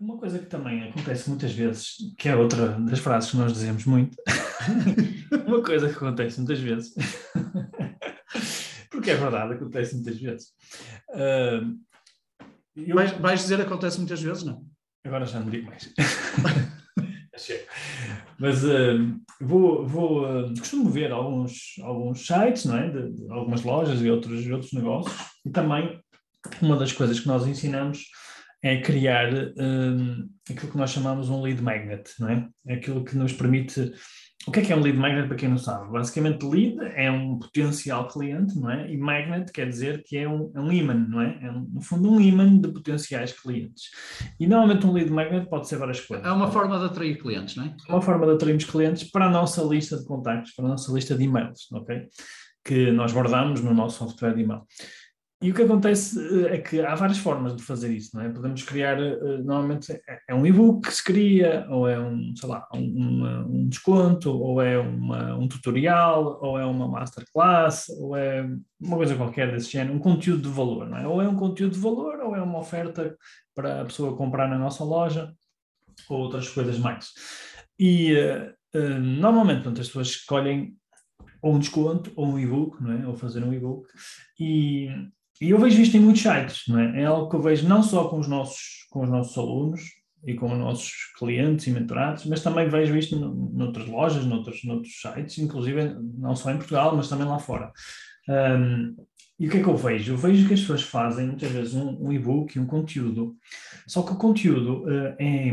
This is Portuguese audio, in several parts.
Uma coisa que também acontece muitas vezes, que é outra das frases que nós dizemos muito, uma coisa que acontece muitas vezes, porque é verdade, acontece muitas vezes. Ah, eu- Vais, vais dizer acontece muitas vezes, não? Agora já não digo mais. Mas eh, vou, vou eh, costumo ver alguns, alguns sites, não é? De, de algumas lojas e outros, outros negócios, e também uma das coisas que nós ensinamos é criar eh, aquilo que nós chamamos um lead magnet, não é? É aquilo que nos permite. O que é que é um lead magnet para quem não sabe? Basicamente, lead é um potencial cliente, não é? E magnet quer dizer que é um, é um imã, não é? É, um- no fundo, um imã de potenciais clientes. E normalmente um lead magnet pode ser várias coisas. É uma forma de atrair clientes, não é? uma forma de atrairmos clientes para a nossa lista de contactos, para a nossa lista de e-mails, ok? Que nós guardamos no nosso software de e-mail. E o que acontece eh, é que há várias formas de fazer isso, não é? Podemos criar, eh, normalmente é- um e-book que se cria, ou é um, sei lá, um, um desconto, ou é uma- um tutorial, ou é uma masterclass, ou é uma coisa qualquer desse género, um conteúdo de valor, não é? Ou é um conteúdo de valor, ou é uma oferta para a pessoa comprar na nossa loja, ou outras coisas mais. E eh, normalmente portanto, as pessoas escolhem ou um desconto ou um e-book, não é? Ou fazer um e-book. E, e eu vejo isto em muitos sites, não é? É algo que eu vejo não só com os nossos, com os nossos alunos e com os nossos clientes e mentorados, mas também vejo isto no- noutras lojas, noutros, noutros sites, inclusive não só em Portugal, mas também lá fora. Ahm, e o que é que eu vejo? Eu vejo que as pessoas fazem muitas vezes um, um e-book um conteúdo, só que o conteúdo eh, é,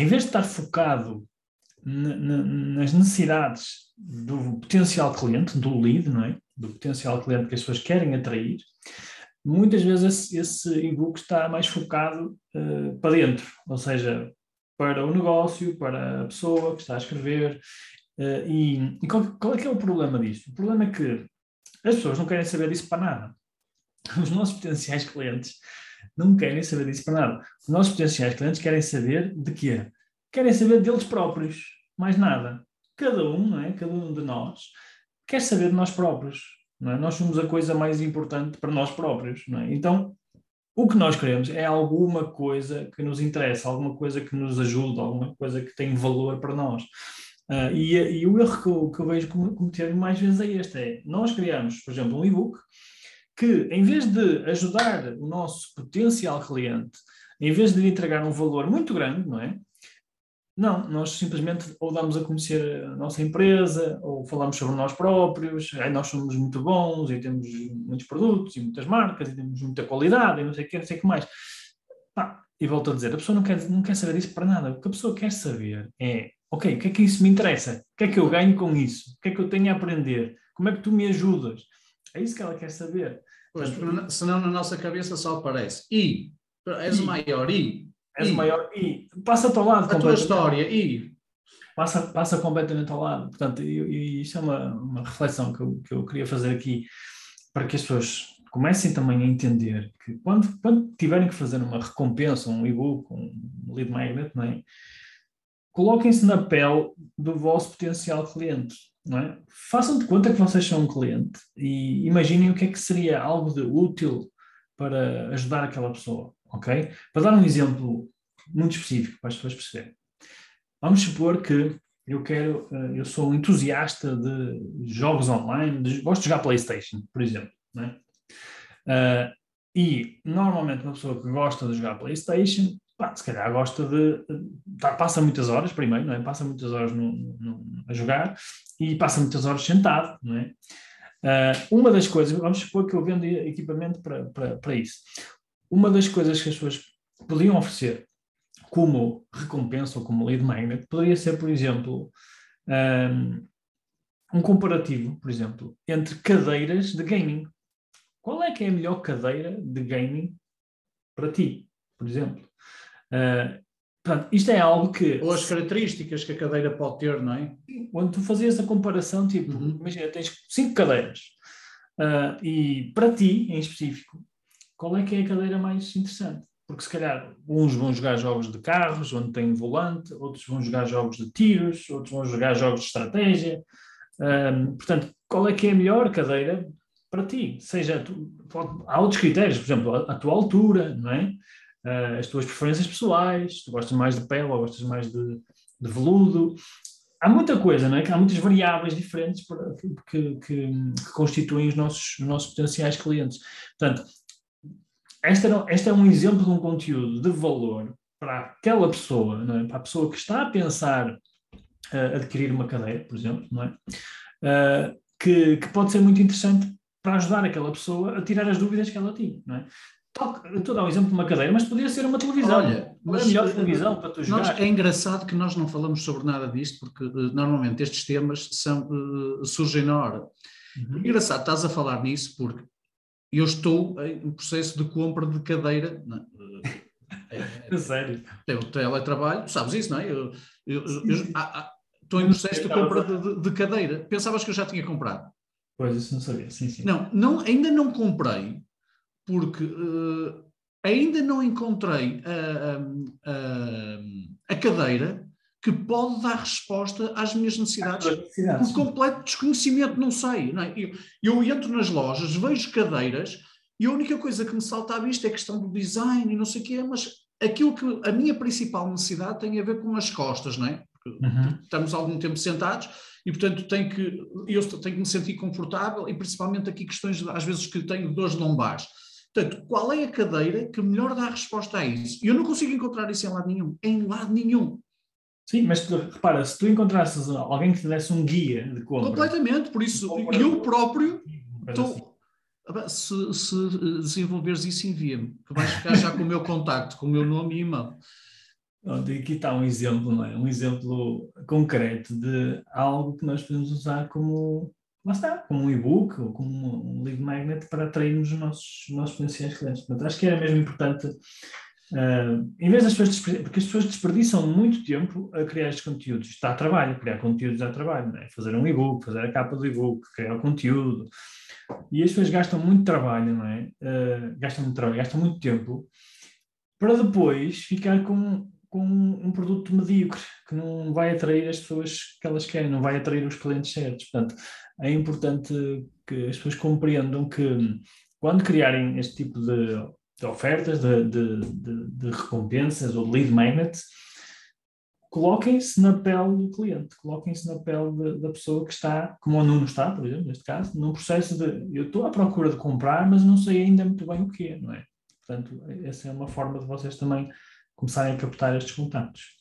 em vez de estar focado na- na- nas necessidades do potencial cliente, do lead, não é? Do potencial cliente que as pessoas querem atrair, muitas vezes esse, esse e-book está mais focado eh, para dentro, ou seja, para o negócio, para a pessoa que está a escrever. eh, e e qual, qual é que é o problema disso? O problema é que as pessoas não querem saber disso para nada. Os nossos potenciais clientes não querem saber disso para nada. Os nossos potenciais clientes querem saber de quê? Querem saber deles próprios, mais nada. Cada um, não é? Cada um de nós quer saber de nós próprios, é? Nós somos a coisa mais importante para nós próprios, é? Então, o que nós queremos é alguma coisa que nos interessa, alguma coisa que nos ajuda, alguma coisa que tem valor para nós. Ah, e, e o erro que eu, que eu vejo com- cometer mais vezes é este: é nós criamos, por exemplo, um e-book que, em vez de ajudar o nosso potencial cliente, em vez de lhe entregar um valor muito grande, não é? Não, nós simplesmente ou damos a conhecer a nossa empresa, ou falamos sobre nós próprios, "Ai, nós somos muito bons e temos muitos produtos e muitas marcas e temos muita qualidade e não sei o que, não sei o que mais. E volto a dizer, a pessoa não quer, não quer saber disso para nada. O que a pessoa quer saber é, ok, o que é que isso me interessa? O que é que eu ganho com isso? O que é que eu tenho a aprender? Como é que tu me ajudas? É isso que ela quer saber. Pois, senão na nossa cabeça só aparece e és o maior e És E? o maior e passa-te ao lado a tua história e passa, passa completamente ao lado. Portanto, e, isso é uma, uma reflexão que eu, que eu queria fazer aqui para que as pessoas comecem também a entender que quando, quando tiverem que fazer uma recompensa, um e-book, um lead magnet, não é? coloquem-se na pele do vosso potencial cliente. Não é? Façam de conta que vocês são um cliente e imaginem o que é que seria algo de útil para ajudar aquela pessoa, ok? Para dar um exemplo muito específico para as pessoas perceberem. Vamos supor que eu quero, eh, eu sou um entusiasta de jogos online, de- gosto de jogar PlayStation, por exemplo, não é? Ah, e normalmente uma pessoa que gosta de jogar PlayStation, pá, se calhar gosta de, tá- passa muitas horas primeiro, não é? Passa muitas horas no- no- a jogar e passa muitas horas sentado, não é? Ah, uma das coisas, vamos supor que eu vendo equipamento para isso. Uma das coisas que as pessoas podiam oferecer como recompensa ou como lead magnet poderia ser, por exemplo, um, um comparativo, por exemplo, entre cadeiras de gaming. Qual é que é a melhor cadeira de gaming para ti, por exemplo? Uh, Portanto, isto é algo que. Ou as características que a cadeira pode ter, não é? Quando tu fazias a comparação, tipo, uhum. imagina, tens cinco cadeiras uh, e para ti, em específico, qual é que é a cadeira mais interessante? Porque se calhar uns vão jogar jogos de carros, onde tem volante, outros vão jogar jogos de tiros, outros vão jogar jogos de estratégia. Um, portanto, qual é que é a melhor cadeira para ti? Seja, tu, há outros critérios, por exemplo, a, a tua altura, não é? Uh, as tuas preferências pessoais, tu gostas mais de pele ou gostas mais de, de veludo. Há muita coisa, não é? Há muitas variáveis diferentes para, que, que, que, constituem os nossos, os nossos potenciais clientes. Portanto, este, este é um exemplo de um conteúdo de valor para aquela pessoa, é? para a pessoa que está a pensar uh, adquirir uma cadeira, por exemplo, não é? Uh, que, que, pode ser muito interessante para ajudar aquela pessoa a tirar as dúvidas que ela tinha. Não é? Estou a dar um exemplo de uma cadeira, mas poderia ser uma televisão. Olha, mas, a melhor televisão para tu jogar. é engraçado que nós não falamos sobre nada disto, porque uh, normalmente estes temas são, surgem na hora. Uhum. Engraçado, estás a falar nisso porque eu estou em processo de compra de cadeira. Não, é, é, Sério? Tenho teletrabalho, sabes isso, não é? Eu, eu, eu ah, ah, estou em processo de compra de, de, cadeira. Pensavas que eu já tinha comprado? Pois, isso não sabia, sim, sim. Não, não ainda não comprei, porque uh, ainda não encontrei a, a, a, cadeira que pode dar resposta às minhas necessidades, necessidades. por completo desconhecimento, não sei. Não é? eu, eu, entro nas lojas, vejo cadeiras e a única coisa que me salta à vista é a questão do design e não sei o quê, mas aquilo que a minha principal necessidade tem a ver com as costas, não é? Porque uhum. estamos algum tempo sentados e, portanto, tenho que, eu tenho que me sentir confortável e principalmente aqui questões, às vezes, que tenho dores lombares. Portanto, qual é a cadeira que melhor dá resposta a isso? E eu não consigo encontrar isso em lado nenhum. Em lado nenhum. Sim, mas tu, repara, se tu encontrasses alguém que te desse um guia de compra... Completamente, por isso eu próprio estou... Assim. Se, se, desenvolveres isso, envia-me, que vais ficar já com o meu contacto, com o meu nome e e-mail. Aqui está um exemplo, não é? Um exemplo concreto de algo que nós podemos usar como, lá está, como um e-book ou como um lead magnet para atrairmos os nossos, nossos potenciais clientes. Portanto, acho que era mesmo importante Uh, em vez das pessoas, porque as pessoas desperdiçam muito tempo a criar estes conteúdos. Está a trabalho, criar conteúdos dá trabalho, é? fazer um e-book, fazer a capa do e-book, criar o conteúdo. E as pessoas gastam muito trabalho, não é? Uh, gastam muito trabalho, gastam muito tempo para depois ficar com, com um produto medíocre que não vai atrair as pessoas que elas querem, não vai atrair os clientes certos. Portanto, é importante que as pessoas compreendam que quando criarem este tipo de de ofertas, de, de, de, de recompensas ou de lead magnets, coloquem-se na pele do cliente, coloquem-se na pele da pessoa que está, como o Nuno está, por exemplo, neste caso, num processo de eu estou à procura de comprar, mas não sei ainda muito bem o que não é? Portanto, essa é uma forma de vocês também começarem a captar estes contatos.